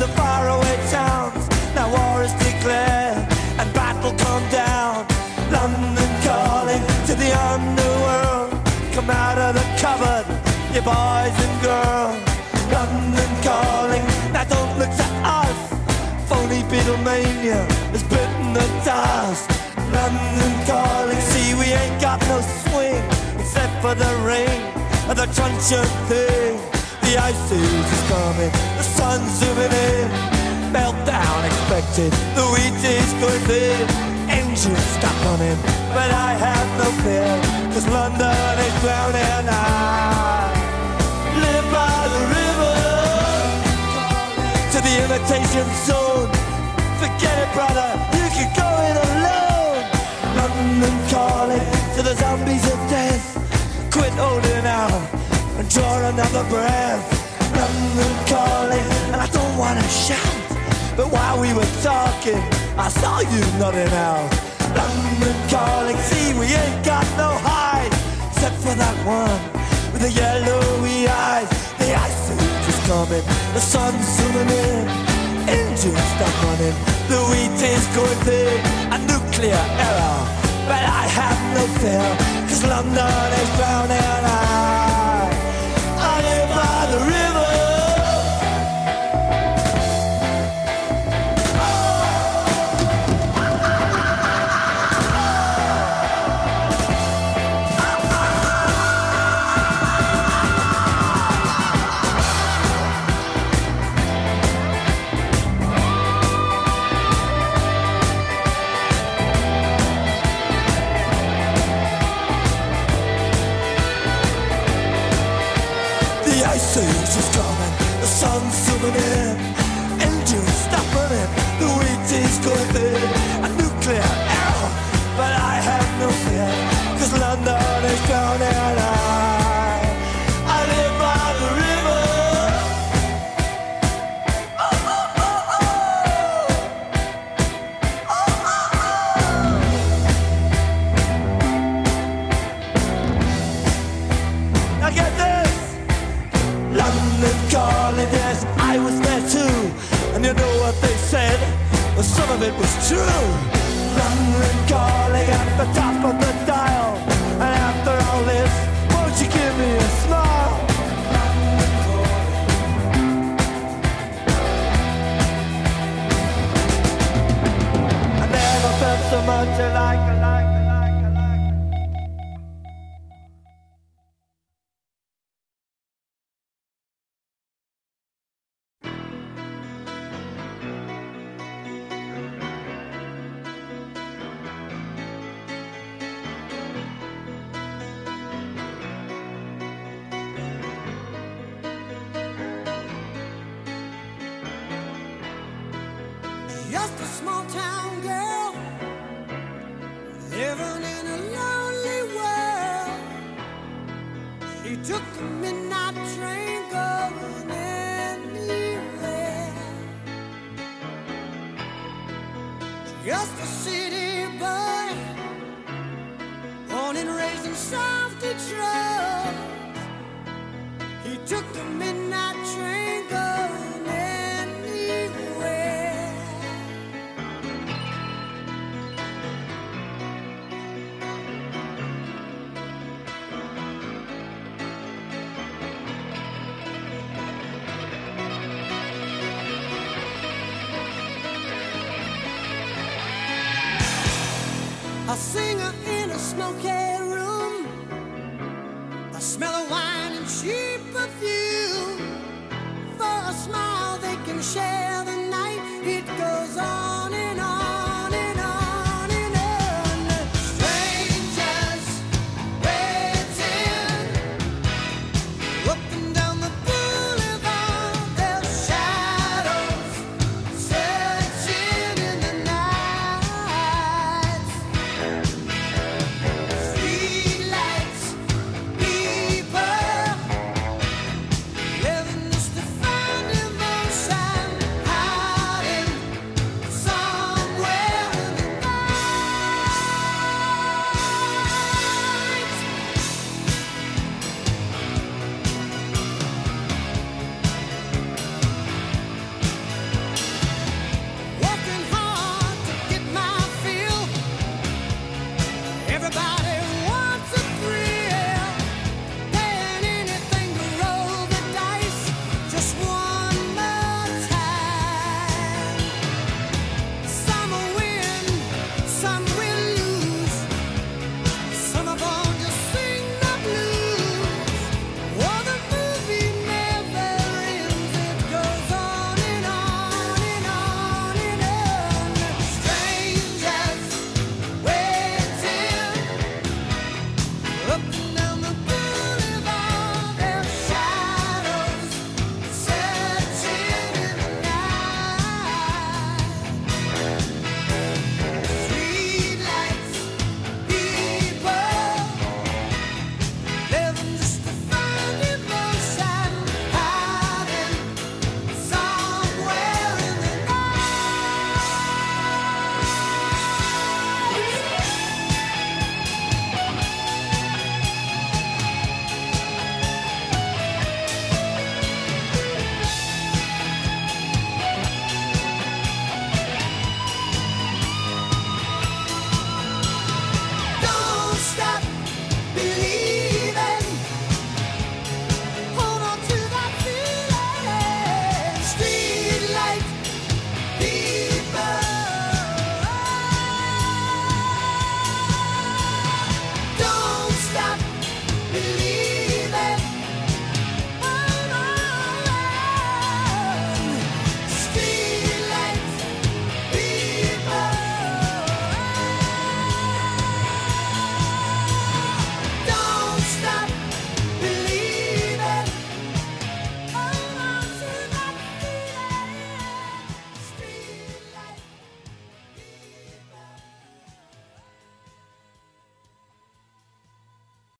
the faraway towns. Now war is declared and battle come down. London calling to the underworld. Come out of the cupboard, you boys and girls. London calling, now don't look to us. Phony Beatlemania is bitten the dust. London calling, see we ain't got no swing except for the rain and the crunch thing. The ice age is coming, the sun's zooming in. Meltdown expected, the wheat is going thin. Engines stop running, but I have no fear, cause London is drowning. And I live by the river to the imitation zone. Draw another breath. London calling, and I don't wanna shout. But while we were talking, I saw you nodding out. London calling, see we ain't got no hide, except for that one with the yellowy eyes. The ice is coming, the sun's zooming in, engines stop running, the wheat is going thin, a nuclear error. But I have no fear, cause London is drowning. I, age is coming, the sun's zooming in, engines stop running, the wheat is going thin, a nuclear error, but I have no fear, cause London is drowning. Some of it was true. London calling at the top of the dial. Living in a lonely world. She took the midnight train going anywhere. Just a city boy, born and raised in South Detroit. He took the midnight A singer in a smoky